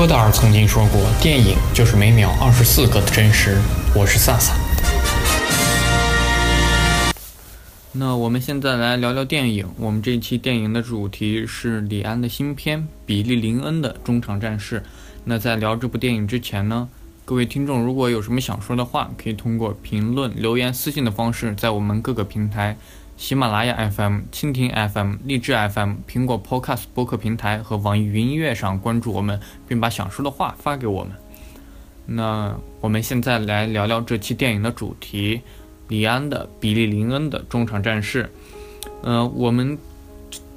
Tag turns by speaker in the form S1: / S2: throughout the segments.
S1: 戈达尔曾经说过：“电影就是每秒二十四个的真实。”我是萨萨。那我们现在来聊聊电影。我们这一期电影的主题是李安的新片《比利林恩的中场战事》。那在聊这部电影之前呢，各位听众如果有什么想说的话，可以通过评论、留言、私信的方式，在我们各个平台。喜马拉雅 FM、蜻蜓 FM、荔枝 FM、苹果 Podcast 播客平台和网易云音乐上关注我们，并把想说的话发给我们。那我们现在来聊聊这期电影的主题：李安的《比利林恩的中场战事》。嗯，我们。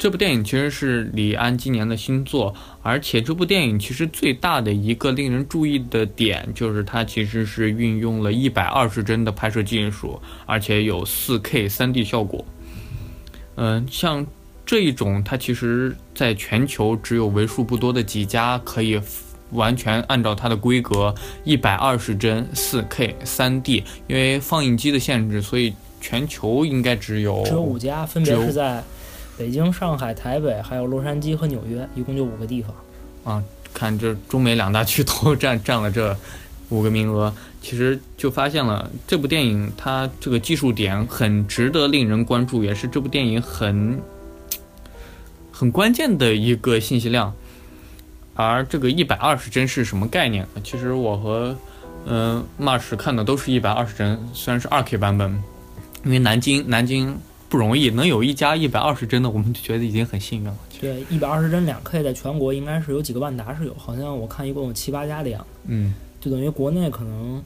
S1: 这部电影其实是李安今年的新作，而且这部电影其实最大的一个令人注意的点，就是它其实是运用了一百二十帧的拍摄技术，而且有四 K 三 D 效果。嗯，像这一种，它其实在全球只有为数不多的几家可以完全按照它的规格一百二十帧四 K 三 D，因为放映机的限制，所以全球应该只有
S2: 只有五家，分别是在。北京、上海、台北，还有洛杉矶和纽约，一共就五个地方。
S1: 啊，看这中美两大巨头占占了这五个名额，其实就发现了这部电影它这个技术点很值得令人关注，也是这部电影很很关键的一个信息量。而这个一百二十帧是什么概念？其实我和嗯 Marsh 看的都是一百二十帧，虽然是二 K 版本，因为南京南京。不容易，能有一家一百二十帧的，我们就觉得已经很幸运了。
S2: 对，一百二十帧两 K 在全国应该是有几个万达是有，好像我看一共有七八家的样子。
S1: 嗯，
S2: 就等于国内可能，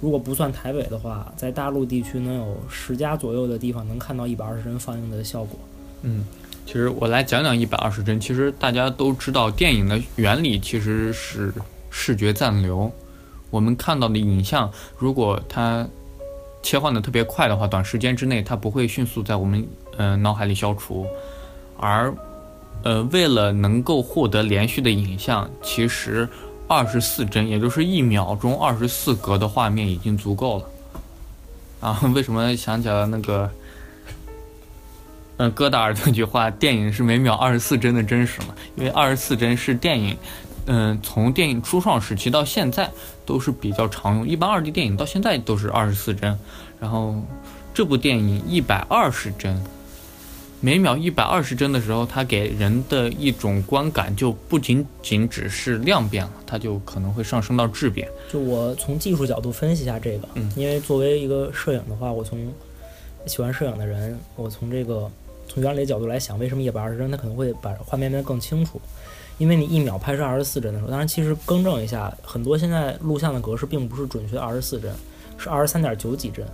S2: 如果不算台北的话，在大陆地区能有十家左右的地方能看到一百二十帧放映的效果。
S1: 嗯，其实我来讲讲一百二十帧。其实大家都知道，电影的原理其实是视觉暂留。我们看到的影像，如果它切换的特别快的话，短时间之内它不会迅速在我们嗯脑海里消除，而呃为了能够获得连续的影像，其实二十四帧，也就是一秒钟二十四格的画面已经足够了。啊，为什么想起了那个嗯戈达尔那句话，电影是每秒二十四帧的真实嘛？因为二十四帧是电影。嗯，从电影初创时期到现在都是比较常用，一般二 D 电影到现在都是二十四帧。然后这部电影一百二十帧，每秒一百二十帧的时候，它给人的一种观感就不仅仅只是量变了，它就可能会上升到质变。
S2: 就我从技术角度分析一下这个，
S1: 嗯，
S2: 因为作为一个摄影的话，我从喜欢摄影的人，我从这个从原理角度来想，为什么一百二十帧它可能会把画面变得更清楚？因为你一秒拍摄二十四帧的时候，当然其实更正一下，很多现在录像的格式并不是准确二十四帧，是二十三点九几帧。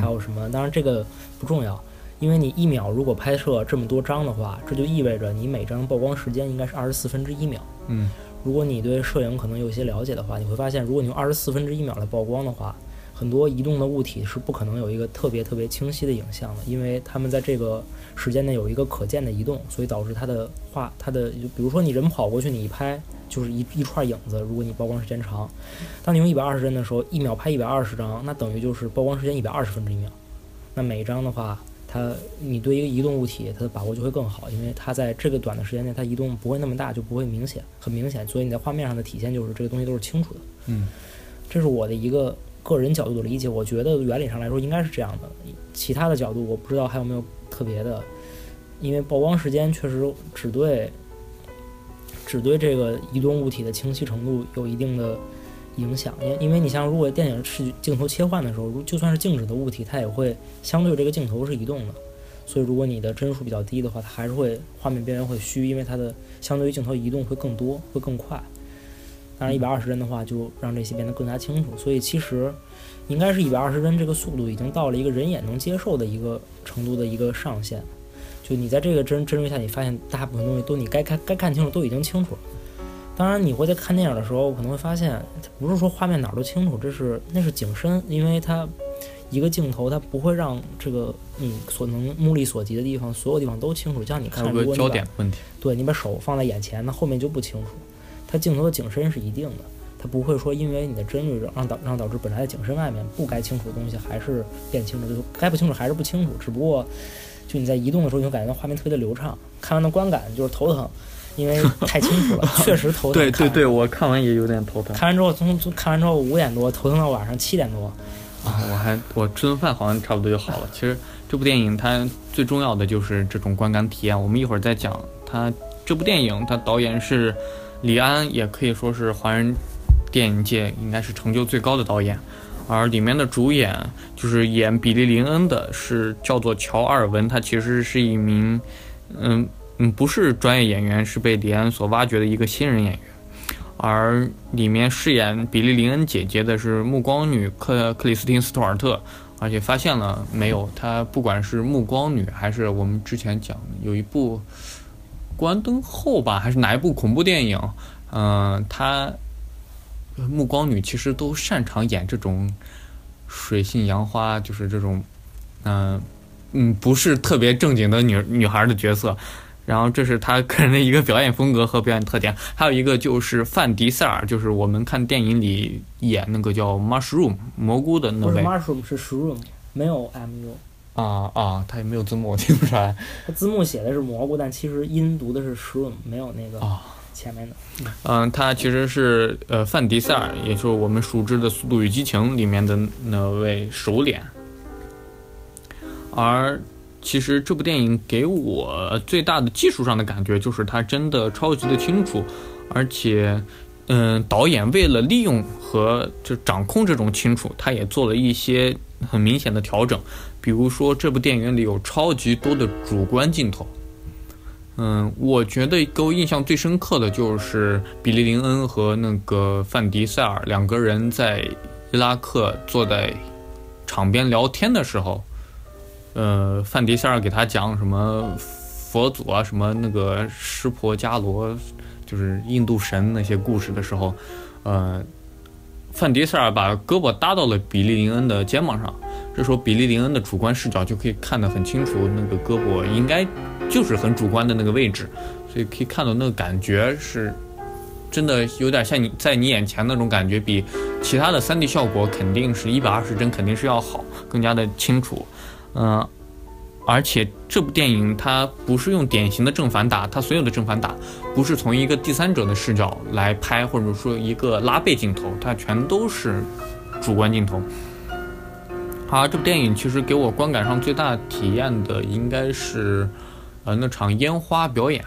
S2: 还有什么？当然这个不重要，因为你一秒如果拍摄这么多张的话，这就意味着你每张曝光时间应该是二十四分之一秒。
S1: 嗯，
S2: 如果你对摄影可能有些了解的话，你会发现，如果你用二十四分之一秒来曝光的话。很多移动的物体是不可能有一个特别特别清晰的影像的，因为它们在这个时间内有一个可见的移动，所以导致它的画，它的就比如说你人跑过去，你一拍就是一一串影子。如果你曝光时间长，当你用一百二十帧的时候，一秒拍一百二十张，那等于就是曝光时间一百二十分之一秒。那每一张的话，它你对一个移动物体它的把握就会更好，因为它在这个短的时间内它移动不会那么大，就不会明显很明显，所以你在画面上的体现就是这个东西都是清楚的。
S1: 嗯，
S2: 这是我的一个。个人角度的理解，我觉得原理上来说应该是这样的。其他的角度我不知道还有没有特别的，因为曝光时间确实只对只对这个移动物体的清晰程度有一定的影响。因因为你像如果电影是镜头切换的时候，如就算是静止的物体，它也会相对这个镜头是移动的。所以如果你的帧数比较低的话，它还是会画面边缘会虚，因为它的相对于镜头移动会更多，会更快。当然，一百二十帧的话，就让这些变得更加清楚。所以其实，应该是一百二十帧这个速度已经到了一个人眼能接受的一个程度的一个上限。就你在这个帧帧率下，你发现大部分东西都你该看该看清楚都已经清楚了。当然，你会在看电影的时候可能会发现，不是说画面哪儿都清楚，这是那是景深，因为它一个镜头它不会让这个你所能目力所及的地方所有地方都清楚。像你看，如果
S1: 焦点问题，
S2: 对你把手放在眼前，那后面就不清楚。它镜头的景深是一定的，它不会说因为你的帧率让导让导致本来的景深外面不该清楚的东西还是变清楚，就该不清楚还是不清楚。只不过就你在移动的时候，你会感觉到画面特别的流畅，看完的观感就是头疼，因为太清楚了，确实头疼。
S1: 对对对，我看完也有点头疼。
S2: 看完之后，从从看完之后五点多，头疼到晚上七点多。
S1: 啊，我还我吃顿饭好像差不多就好了。其实这部电影它最重要的就是这种观感体验。我们一会儿再讲它这部电影，它导演是李安，也可以说是华人电影界应该是成就最高的导演。而里面的主演就是演比利林恩的，是叫做乔尔文，他其实是一名，嗯嗯，不是专业演员，是被李安所挖掘的一个新人演员。而里面饰演比利林恩姐姐的是暮光女克克里斯汀斯图尔特，而且发现了没有，她不管是暮光女，还是我们之前讲有一部关灯后吧，还是哪一部恐怖电影，嗯，她。暮光女其实都擅长演这种水性杨花，就是这种，嗯嗯，不是特别正经的女女孩的角色。然后这是她个人的一个表演风格和表演特点。还有一个就是范迪塞尔，就是我们看电影里演那个叫 mushroom 蘑菇的那位。
S2: 不是 mushroom 是 shroom，没有 mu。
S1: 啊啊，他也没有字幕，我听不出来。
S2: 他字幕写的是蘑菇，但其实音读的是 shroom，没有那个。啊。前面的，
S1: 嗯，他其实是呃范迪塞尔，也就是我们熟知的《速度与激情》里面的那位首脸。而其实这部电影给我最大的技术上的感觉，就是它真的超级的清楚，而且，嗯，导演为了利用和就掌控这种清楚，他也做了一些很明显的调整，比如说这部电影里有超级多的主观镜头。嗯，我觉得给我印象最深刻的就是比利林恩和那个范迪塞尔两个人在伊拉克坐在场边聊天的时候，呃，范迪塞尔给他讲什么佛祖啊，什么那个湿婆伽罗，就是印度神那些故事的时候，呃，范迪塞尔把胳膊搭到了比利林恩的肩膀上，这时候比利林恩的主观视角就可以看得很清楚，那个胳膊应该。就是很主观的那个位置，所以可以看到那个感觉是，真的有点像你在你眼前那种感觉，比其他的 3D 效果肯定是一百二十帧肯定是要好，更加的清楚。嗯，而且这部电影它不是用典型的正反打，它所有的正反打不是从一个第三者的视角来拍，或者说一个拉背镜头，它全都是主观镜头。好，这部电影其实给我观感上最大体验的应该是。呃，那场烟花表演，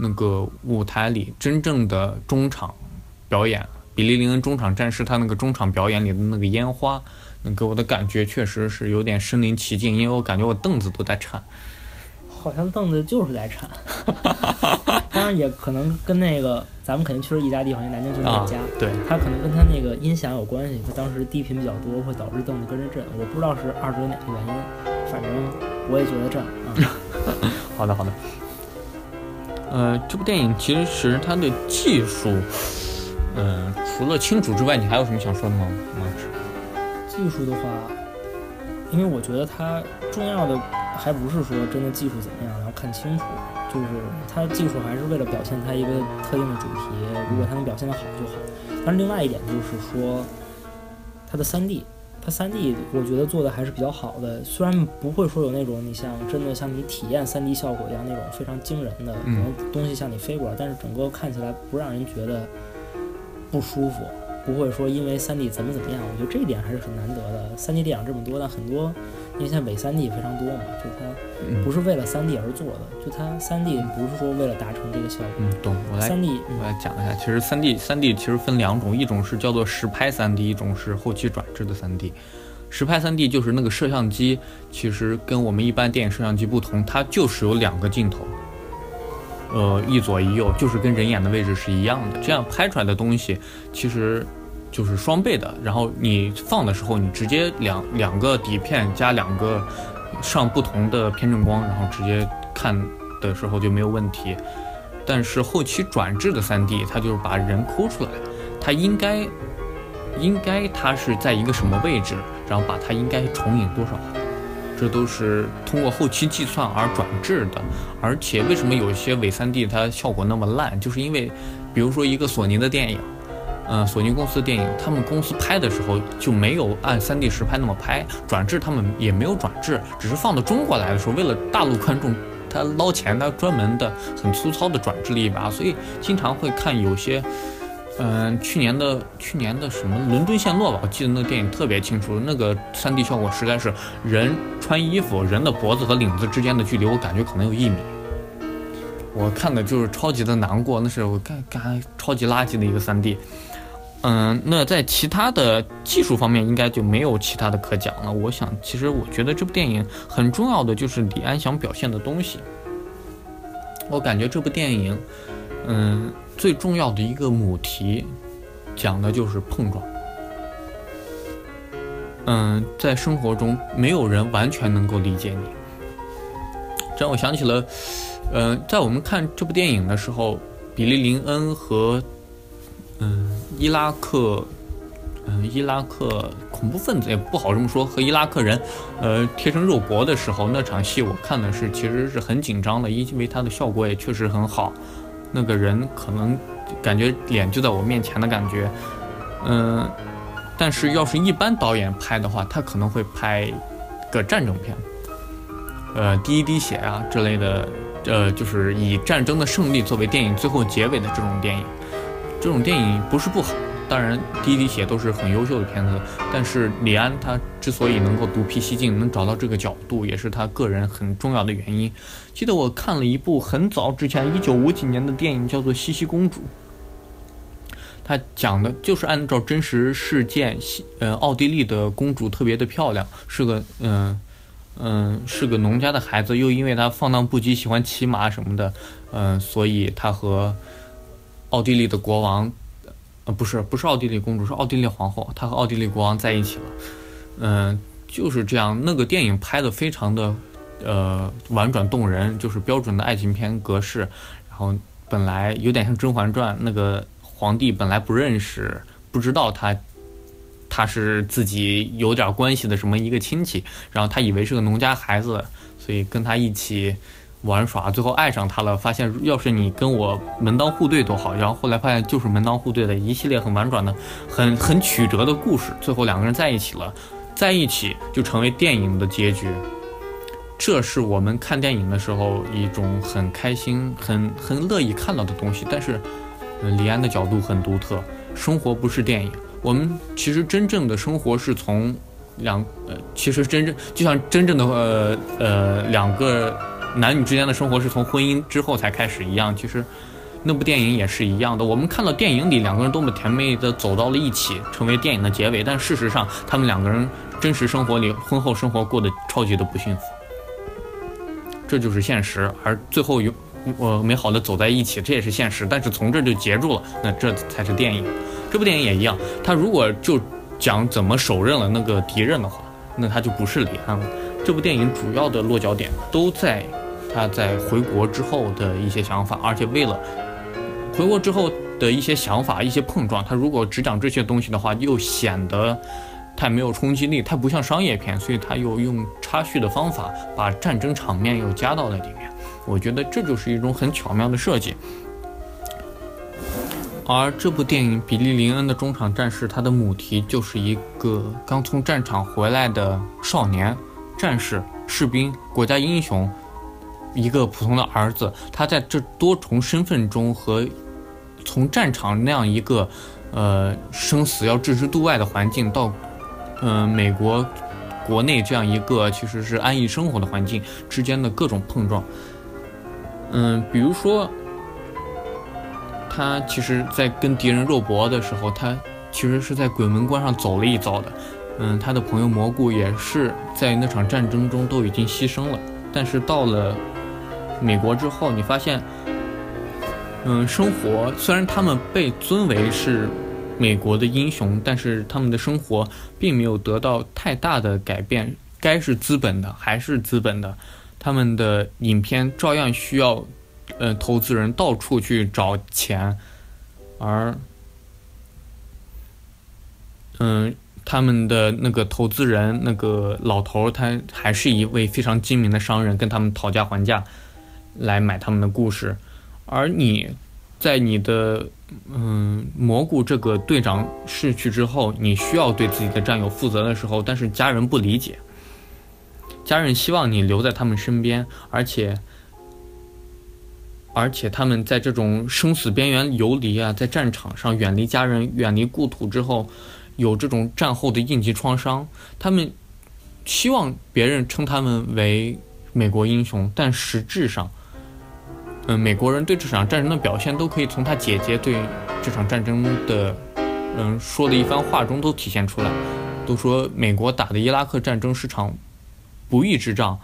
S1: 那个舞台里真正的中场表演，比利林恩中场战士他那个中场表演里的那个烟花，那给我的感觉确实是有点身临其境，因为我感觉我凳子都在颤。
S2: 好像凳子就是在颤。当然也可能跟那个咱们肯定去了一家地方，南京就是那家，
S1: 对，
S2: 它可能跟它那个音响有关系，它当时低频比较多，会导致凳子跟着震。我不知道是二者有哪个原因，反正我也觉得震啊。
S1: 好的好的，呃，这部电影其实它的技术，嗯，除了清楚之外，你还有什么想说的吗？
S2: 技术的话，因为我觉得它重要的还不是说真的技术怎么样，然后看清楚，就是它技术还是为了表现它一个特定的主题，如果它能表现的好就好。但是另外一点就是说，它的三 D。它三 D 我觉得做的还是比较好的，虽然不会说有那种你像真的像你体验三 D 效果一样那种非常惊人的，可能东西向你飞过来，但是整个看起来不让人觉得不舒服。不会说因为三 D 怎么怎么样，我觉得这一点还是很难得的。三 D 电影这么多，但很多因为现在伪三 D 也非常多嘛，就它不是为了三 D 而做的，就它三 D 不是说为了达成这个效果。
S1: 嗯，懂。我来
S2: 三 D，
S1: 我来讲一下，其实三 D 三 D 其实分两种，一种是叫做实拍三 D，一种是后期转制的三 D。实拍三 D 就是那个摄像机，其实跟我们一般电影摄像机不同，它就是有两个镜头。呃，一左一右，就是跟人眼的位置是一样的，这样拍出来的东西其实就是双倍的。然后你放的时候，你直接两两个底片加两个上不同的偏振光，然后直接看的时候就没有问题。但是后期转制的三 D，它就是把人抠出来，它应该应该它是在一个什么位置，然后把它应该重影多少。这都是通过后期计算而转制的，而且为什么有些伪 3D 它效果那么烂，就是因为，比如说一个索尼的电影，嗯，索尼公司的电影，他们公司拍的时候就没有按 3D 实拍那么拍，转制他们也没有转制，只是放到中国来的时候，为了大陆观众他捞钱，他专门的很粗糙的转制了一把，所以经常会看有些，嗯，去年的去年的什么伦敦陷落吧，我记得那个电影特别清楚，那个 3D 效果实在是人穿衣服，人的脖子和领子之间的距离，我感觉可能有一米。我看的就是超级的难过，那是我看看超级垃圾的一个 3D。嗯，那在其他的技术方面，应该就没有其他的可讲了。我想，其实我觉得这部电影很重要的就是李安想表现的东西。我感觉这部电影，嗯，最重要的一个母题，讲的就是碰撞。嗯，在生活中，没有人完全能够理解你。这让我想起了，呃，在我们看这部电影的时候，比利林恩和。嗯，伊拉克，嗯，伊拉克恐怖分子也不好这么说。和伊拉克人，呃，贴身肉搏的时候，那场戏我看的是其实是很紧张的，因为它的效果也确实很好。那个人可能感觉脸就在我面前的感觉，嗯，但是要是一般导演拍的话，他可能会拍个战争片，呃，第一滴血啊之类的，呃，就是以战争的胜利作为电影最后结尾的这种电影。这种电影不是不好，当然滴滴血都是很优秀的片子。但是李安他之所以能够独辟蹊径，能找到这个角度，也是他个人很重要的原因。记得我看了一部很早之前，一九五几年的电影，叫做《茜茜公主》。他讲的就是按照真实事件，西呃奥地利的公主特别的漂亮，是个嗯嗯是个农家的孩子，又因为她放荡不羁，喜欢骑马什么的，嗯，所以她和。奥地利的国王，不是，不是奥地利公主，是奥地利皇后。她和奥地利国王在一起了，嗯，就是这样。那个电影拍的非常的，呃，婉转动人，就是标准的爱情片格式。然后本来有点像《甄嬛传》，那个皇帝本来不认识，不知道他，他是自己有点关系的什么一个亲戚，然后他以为是个农家孩子，所以跟他一起。玩耍，最后爱上他了。发现要是你跟我门当户对多好。然后后来发现就是门当户对的一系列很婉转的、很很曲折的故事。最后两个人在一起了，在一起就成为电影的结局。这是我们看电影的时候一种很开心、很很乐意看到的东西。但是，李安的角度很独特。生活不是电影，我们其实真正的生活是从两呃，其实真正就像真正的呃呃两个。男女之间的生活是从婚姻之后才开始一样，其实那部电影也是一样的。我们看到电影里两个人多么甜蜜的走到了一起，成为电影的结尾。但事实上，他们两个人真实生活里婚后生活过得超级的不幸福，这就是现实。而最后有呃美好的走在一起，这也是现实。但是从这就结住了，那这才是电影。这部电影也一样，他如果就讲怎么手刃了那个敌人的话，那他就不是李安了。这部电影主要的落脚点都在。他在回国之后的一些想法，而且为了回国之后的一些想法、一些碰撞，他如果只讲这些东西的话，又显得太没有冲击力，太不像商业片，所以他又用插叙的方法把战争场面又加到了里面。我觉得这就是一种很巧妙的设计。而这部电影《比利林恩的中场战事》，它的母题就是一个刚从战场回来的少年、战士、士兵、国家英雄。一个普通的儿子，他在这多重身份中和从战场那样一个呃生死要置之度外的环境，到嗯美国国内这样一个其实是安逸生活的环境之间的各种碰撞。嗯，比如说他其实，在跟敌人肉搏的时候，他其实是在鬼门关上走了一遭的。嗯，他的朋友蘑菇也是在那场战争中都已经牺牲了，但是到了。美国之后，你发现，嗯，生活虽然他们被尊为是美国的英雄，但是他们的生活并没有得到太大的改变。该是资本的还是资本的，他们的影片照样需要，呃，投资人到处去找钱，而，嗯，他们的那个投资人那个老头，他还是一位非常精明的商人，跟他们讨价还价。来买他们的故事，而你，在你的嗯蘑菇这个队长逝去之后，你需要对自己的战友负责的时候，但是家人不理解，家人希望你留在他们身边，而且而且他们在这种生死边缘游离啊，在战场上远离家人、远离故土之后，有这种战后的应急创伤，他们希望别人称他们为美国英雄，但实质上，嗯，美国人对这场战争的表现都可以从他姐姐对这场战争的，嗯，说的一番话中都体现出来，都说美国打的伊拉克战争是场不义之仗。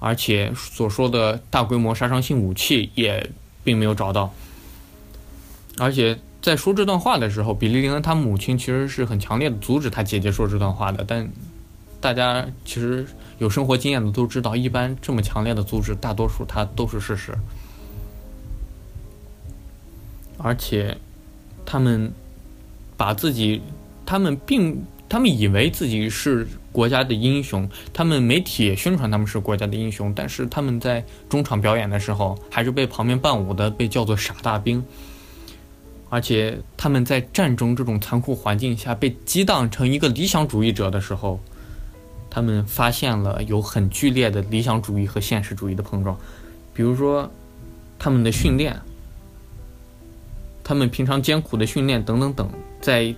S1: 而且所说的大规模杀伤性武器也并没有找到。而且在说这段话的时候，比利林恩他母亲其实是很强烈的阻止他姐姐说这段话的。但大家其实有生活经验的都知道，一般这么强烈的阻止，大多数他都是事实。而且他们把自己，他们并他们以为自己是。国家的英雄，他们媒体也宣传他们是国家的英雄，但是他们在中场表演的时候，还是被旁边伴舞的被叫做傻大兵。而且他们在战争这种残酷环境下被激荡成一个理想主义者的时候，他们发现了有很剧烈的理想主义和现实主义的碰撞。比如说，他们的训练，他们平常艰苦的训练等等等，在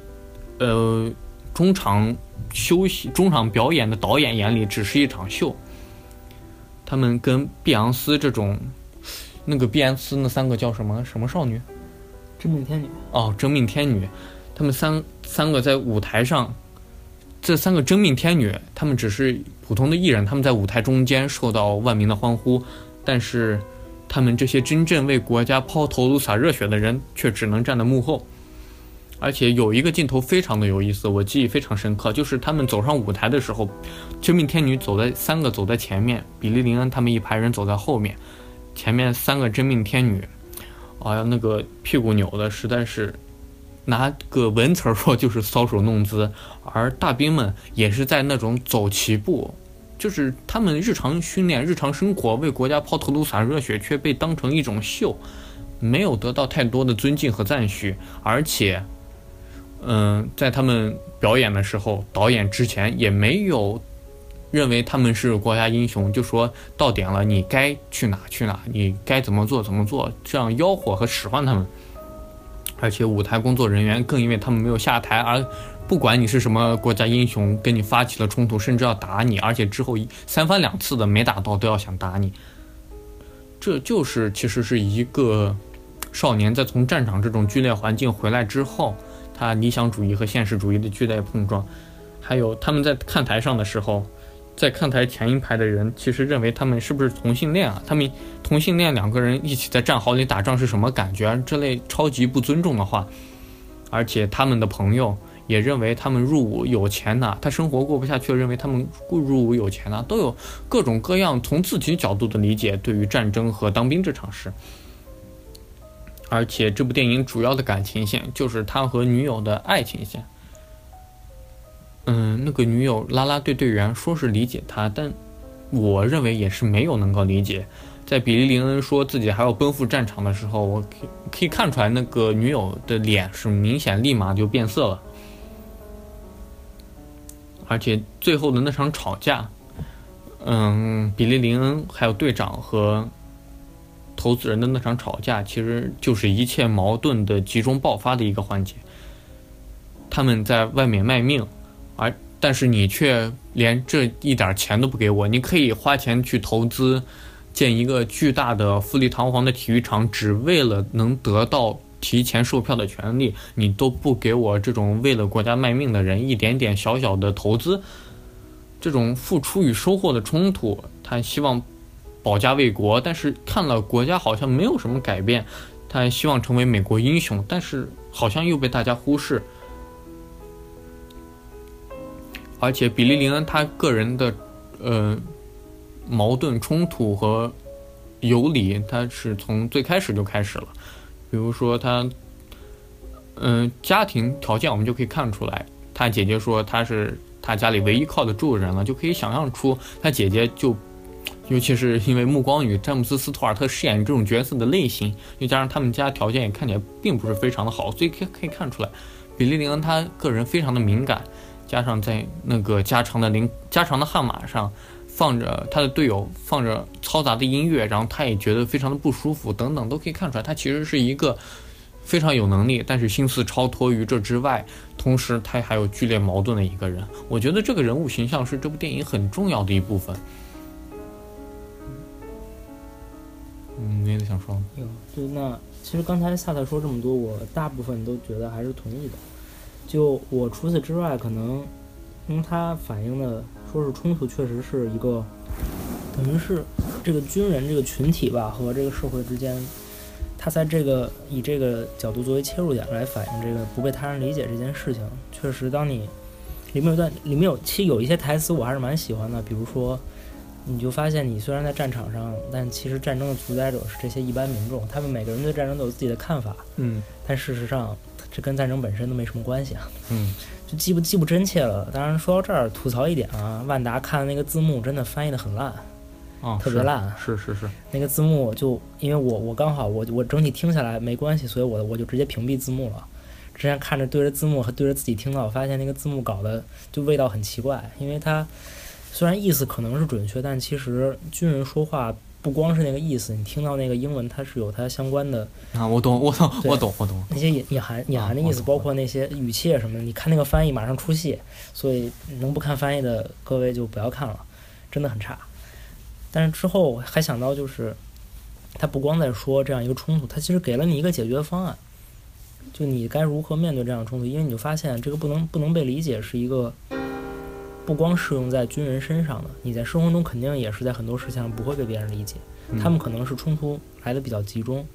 S1: 呃中场。休息中场表演的导演眼里只是一场秀。他们跟碧昂斯这种，那个碧昂斯那三个叫什么什么少女？
S2: 真命天女。
S1: 哦，真命天女。他们三三个在舞台上，这三个真命天女，他们只是普通的艺人，他们在舞台中间受到万民的欢呼，但是他们这些真正为国家抛头颅洒热血的人，却只能站在幕后。而且有一个镜头非常的有意思，我记忆非常深刻，就是他们走上舞台的时候，真命天女走在三个走在前面，比利林恩他们一排人走在后面，前面三个真命天女，哎呀，那个屁股扭的实在是，拿个文词儿说就是搔首弄姿，而大兵们也是在那种走齐步，就是他们日常训练、日常生活为国家抛头颅洒热血，却被当成一种秀，没有得到太多的尊敬和赞许，而且。嗯，在他们表演的时候，导演之前也没有认为他们是国家英雄，就说到点了，你该去哪去哪，你该怎么做怎么做，这样吆喝和使唤他们。而且舞台工作人员更因为他们没有下台，而不管你是什么国家英雄，跟你发起了冲突，甚至要打你，而且之后三番两次的没打到都要想打你。这就是其实是一个少年在从战场这种剧烈环境回来之后。他理想主义和现实主义的剧烈碰撞，还有他们在看台上的时候，在看台前一排的人其实认为他们是不是同性恋啊？他们同性恋两个人一起在战壕里打仗是什么感觉？这类超级不尊重的话，而且他们的朋友也认为他们入伍有钱呐，他生活过不下去，认为他们入伍有钱呐，都有各种各样从自己角度的理解对于战争和当兵这场事。而且这部电影主要的感情线就是他和女友的爱情线。嗯，那个女友拉拉队队员说是理解他，但我认为也是没有能够理解。在比利林恩说自己还要奔赴战场的时候，我可以看出来那个女友的脸是明显立马就变色了。而且最后的那场吵架，嗯，比利林恩还有队长和。投资人的那场吵架，其实就是一切矛盾的集中爆发的一个环节。他们在外面卖命，而但是你却连这一点钱都不给我。你可以花钱去投资，建一个巨大的富丽堂皇的体育场，只为了能得到提前售票的权利。你都不给我这种为了国家卖命的人一点点小小的投资，这种付出与收获的冲突，他希望。保家卫国，但是看了国家好像没有什么改变，他希望成为美国英雄，但是好像又被大家忽视。而且比利林恩他个人的呃矛盾冲突和游离，他是从最开始就开始了。比如说他嗯家庭条件，我们就可以看出来，他姐姐说他是他家里唯一靠得住的人了，就可以想象出他姐姐就。尤其是因为暮光与詹姆斯·斯图尔特饰演这种角色的类型，又加上他们家条件也看起来并不是非常的好，所以可以看出来，比利林恩他个人非常的敏感，加上在那个加长的林加长的悍马上放着他的队友放着嘈杂的音乐，然后他也觉得非常的不舒服，等等，都可以看出来，他其实是一个非常有能力，但是心思超脱于这之外，同时他还有剧烈矛盾的一个人。我觉得这个人物形象是这部电影很重要的一部分。嗯，没得想说吗？
S2: 有，就那其实刚才萨特说这么多，我大部分都觉得还是同意的。就我除此之外，可能因为他反映的。说是冲突确实是一个，等于是这个军人这个群体吧和这个社会之间，他在这个以这个角度作为切入点来反映这个不被他人理解这件事情。确实，当你里面有段里面有其实有一些台词我还是蛮喜欢的，比如说，你就发现你虽然在战场上，但其实战争的主宰者是这些一般民众，他们每个人对战争都有自己的看法，
S1: 嗯，
S2: 但事实上这跟战争本身都没什么关系啊，
S1: 嗯。
S2: 就既不既不真切了。当然说到这儿，吐槽一点啊，万达看的那个字幕真的翻译的很烂，
S1: 哦，
S2: 特别烂。
S1: 是是是，
S2: 那个字幕就因为我我刚好我我整体听下来没关系，所以我我就直接屏蔽字幕了。之前看着对着字幕和对着自己听到，我发现那个字幕搞的就味道很奇怪，因为它虽然意思可能是准确，但其实军人说话。不光是那个意思，你听到那个英文，它是有它相关的
S1: 啊，我懂，我懂，我懂，我懂。
S2: 那些隐隐含隐含的意思，包括那些语气什么的，你看那个翻译马上出戏，所以能不看翻译的各位就不要看了，真的很差。但是之后还想到，就是他不光在说这样一个冲突，他其实给了你一个解决方案，就你该如何面对这样的冲突，因为你就发现这个不能不能被理解是一个。不光适用在军人身上的，你在生活中肯定也是在很多事情上不会被别人理解。他们可能是冲突来的比较集中。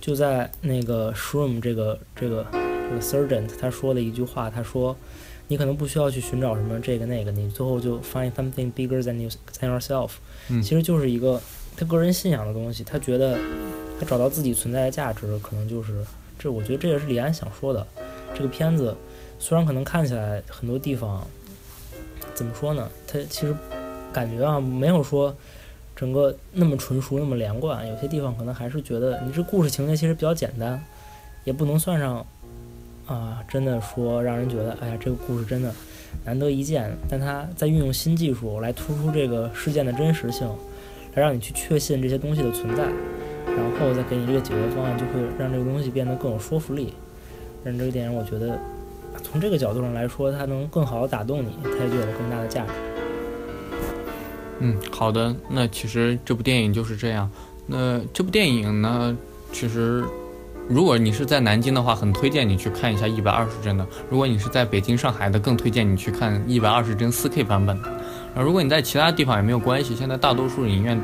S2: 就在那个 Shroom 这个这个这个 Sergeant 他说的一句话，他说：“你可能不需要去寻找什么这个那个，你最后就 find something bigger than you than yourself。”其实就是一个他个人信仰的东西。他觉得他找到自己存在的价值，可能就是这。我觉得这也是李安想说的。这个片子虽然可能看起来很多地方。怎么说呢？它其实感觉啊，没有说整个那么纯熟、那么连贯。有些地方可能还是觉得你这故事情节其实比较简单，也不能算上啊，真的说让人觉得哎呀，这个故事真的难得一见。但它在运用新技术来突出这个事件的真实性，来让你去确信这些东西的存在，然后再给你这个解决方案，就会让这个东西变得更有说服力。让这个电影，我觉得。从这个角度上来说，它能更好的打动你，它就有更大的价值。
S1: 嗯，好的。那其实这部电影就是这样。那这部电影呢，其实如果你是在南京的话，很推荐你去看一下一百二十帧的；如果你是在北京、上海的，更推荐你去看一百二十帧四 K 版本的。啊，如果你在其他地方也没有关系，现在大多数影院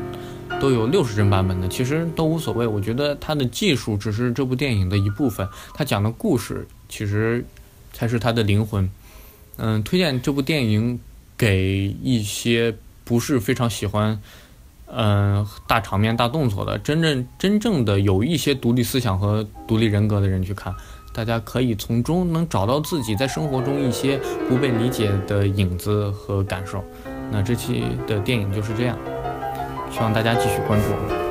S1: 都有六十帧版本的，其实都无所谓。我觉得它的技术只是这部电影的一部分，它讲的故事其实。才是他的灵魂，嗯，推荐这部电影给一些不是非常喜欢，嗯，大场面、大动作的，真正真正的有一些独立思想和独立人格的人去看，大家可以从中能找到自己在生活中一些不被理解的影子和感受。那这期的电影就是这样，希望大家继续关注。